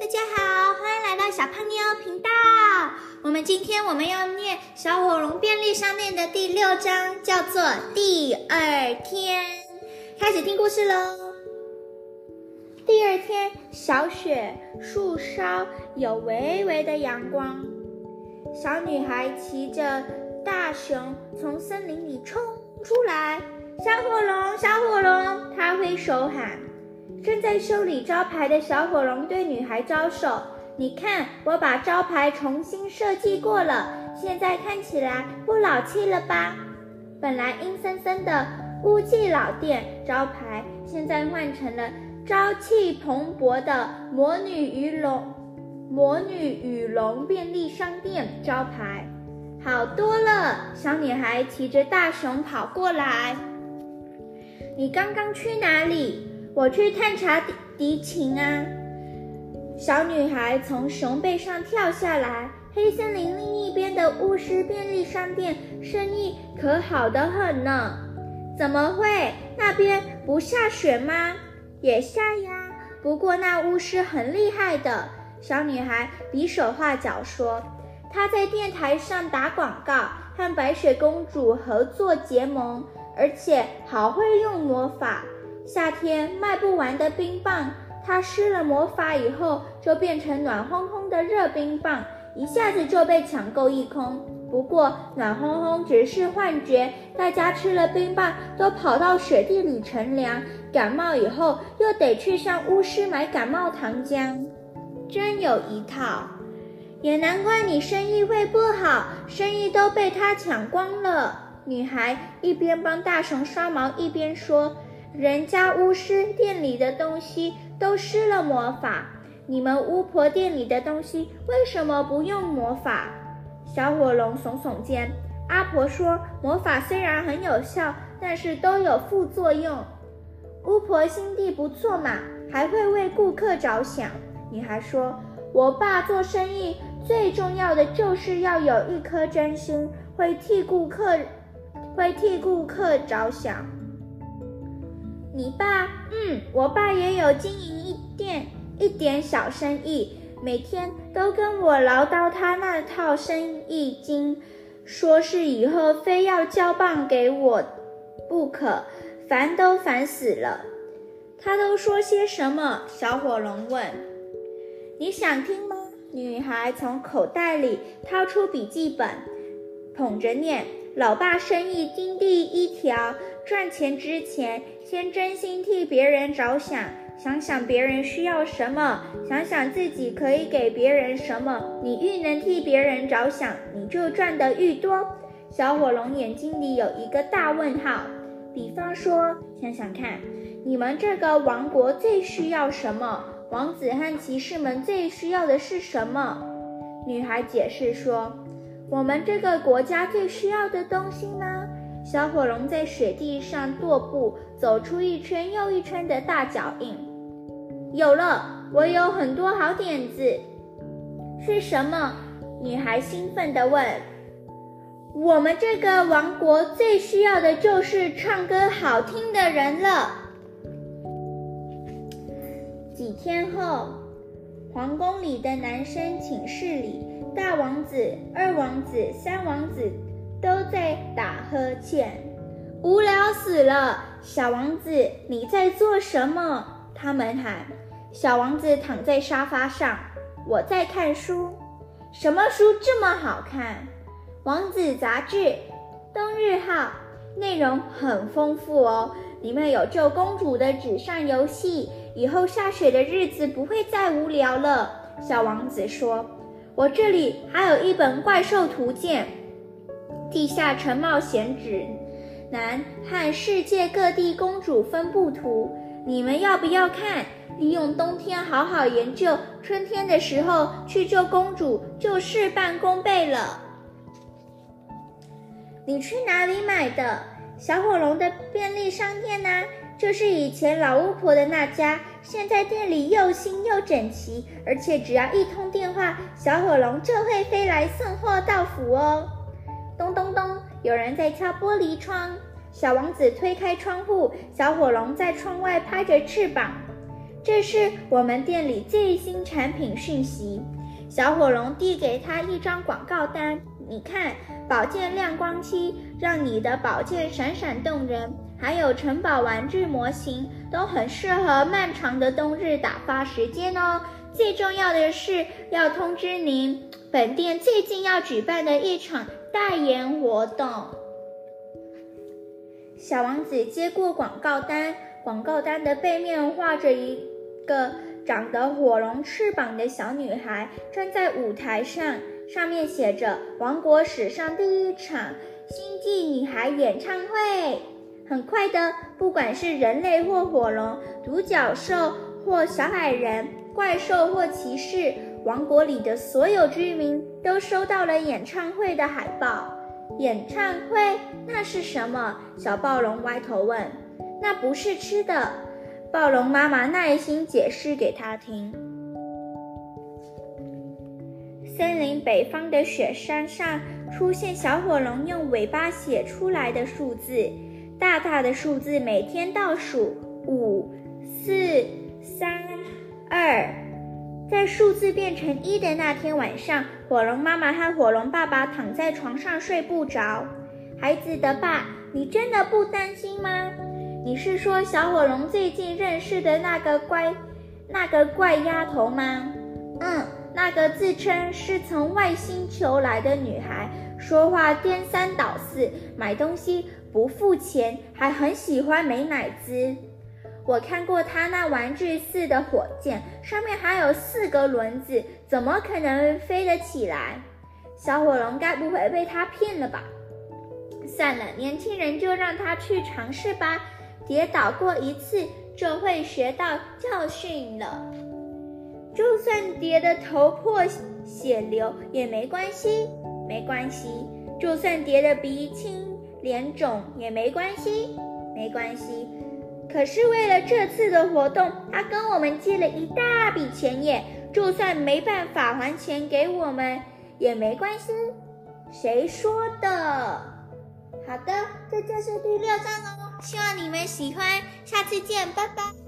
大家好，欢迎来到小胖妞频道。我们今天我们要念《小火龙便利商店》的第六章，叫做《第二天》。开始听故事喽。第二天，小雪，树梢有微微的阳光。小女孩骑着大熊从森林里冲出来，小火龙，小火龙，她挥手喊。正在修理招牌的小火龙对女孩招手：“你看，我把招牌重新设计过了，现在看起来不老气了吧？本来阴森森的污迹老店招牌，现在换成了朝气蓬勃的魔女与龙魔女与龙便利商店招牌，好多了。”小女孩骑着大熊跑过来：“你刚刚去哪里？”我去探查敌敌情啊！小女孩从熊背上跳下来。黑森林另一边的巫师便利商店生意可好得很呢。怎么会？那边不下雪吗？也下呀。不过那巫师很厉害的。小女孩比手画脚说：“她在电台上打广告，和白雪公主合作结盟，而且好会用魔法。”夏天卖不完的冰棒，它施了魔法以后就变成暖烘烘的热冰棒，一下子就被抢购一空。不过暖烘烘只是幻觉，大家吃了冰棒都跑到雪地里乘凉，感冒以后又得去向巫师买感冒糖浆，真有一套。也难怪你生意会不好，生意都被他抢光了。女孩一边帮大熊刷毛，一边说。人家巫师店里的东西都施了魔法，你们巫婆店里的东西为什么不用魔法？小火龙耸耸肩。阿婆说，魔法虽然很有效，但是都有副作用。巫婆心地不错嘛，还会为顾客着想。女孩说，我爸做生意最重要的就是要有一颗真心，会替顾客，会替顾客着想。你爸，嗯，我爸也有经营一店一点小生意，每天都跟我唠叨他那套生意经，说是以后非要交棒给我不可，烦都烦死了。他都说些什么？小火龙问。你想听吗？女孩从口袋里掏出笔记本，捧着念。老爸生意经第一条，赚钱之前先真心替别人着想，想想别人需要什么，想想自己可以给别人什么。你愈能替别人着想，你就赚得愈多。小火龙眼睛里有一个大问号。比方说，想想看，你们这个王国最需要什么？王子和骑士们最需要的是什么？女孩解释说。我们这个国家最需要的东西呢？小火龙在雪地上踱步，走出一圈又一圈的大脚印。有了，我有很多好点子。是什么？女孩兴奋地问。我们这个王国最需要的就是唱歌好听的人了。几天后，皇宫里的男生寝室里。大王子、二王子、三王子都在打呵欠，无聊死了。小王子，你在做什么？他们喊。小王子躺在沙发上，我在看书。什么书这么好看？王子杂志，冬日号，内容很丰富哦。里面有救公主的纸上游戏，以后下雪的日子不会再无聊了。小王子说。我这里还有一本《怪兽图鉴》《地下城冒险指南》和世界各地公主分布图，你们要不要看？利用冬天好好研究，春天的时候去救公主就事半功倍了。你去哪里买的？小火龙的便利商店呢？就是以前老巫婆的那家，现在店里又新又整齐，而且只要一通电话，小火龙就会飞来送货到府哦。咚咚咚，有人在敲玻璃窗。小王子推开窗户，小火龙在窗外拍着翅膀。这是我们店里最新产品讯息。小火龙递给他一张广告单，你看，宝剑亮光漆让你的宝剑闪闪动人，还有城堡玩具模型，都很适合漫长的冬日打发时间哦。最重要的是要通知您，本店最近要举办的一场代言活动。小王子接过广告单，广告单的背面画着一个。长得火龙翅膀的小女孩站在舞台上，上面写着“王国史上第一场星际女孩演唱会”。很快的，不管是人类或火龙、独角兽或小矮人、怪兽或骑士，王国里的所有居民都收到了演唱会的海报。演唱会？那是什么？小暴龙歪头问。那不是吃的。暴龙妈妈耐心解释给他听：森林北方的雪山上出现小火龙用尾巴写出来的数字，大大的数字每天倒数五、四、三、二。在数字变成一的那天晚上，火龙妈妈和火龙爸爸躺在床上睡不着。孩子的爸，你真的不担心吗？你是说小火龙最近认识的那个怪、那个怪丫头吗？嗯，那个自称是从外星球来的女孩，说话颠三倒四，买东西不付钱，还很喜欢美乃滋。我看过他那玩具似的火箭，上面还有四个轮子，怎么可能飞得起来？小火龙该不会被他骗了吧？算了，年轻人就让他去尝试吧。跌倒过一次就会学到教训了，就算跌得头破血流也没关系，没关系。就算跌得鼻青脸肿也没关系，没关系。可是为了这次的活动，他跟我们借了一大笔钱耶，就算没办法还钱给我们也没关系。谁说的？好的，这就是第六章哦，希望你们喜欢，下次见，拜拜。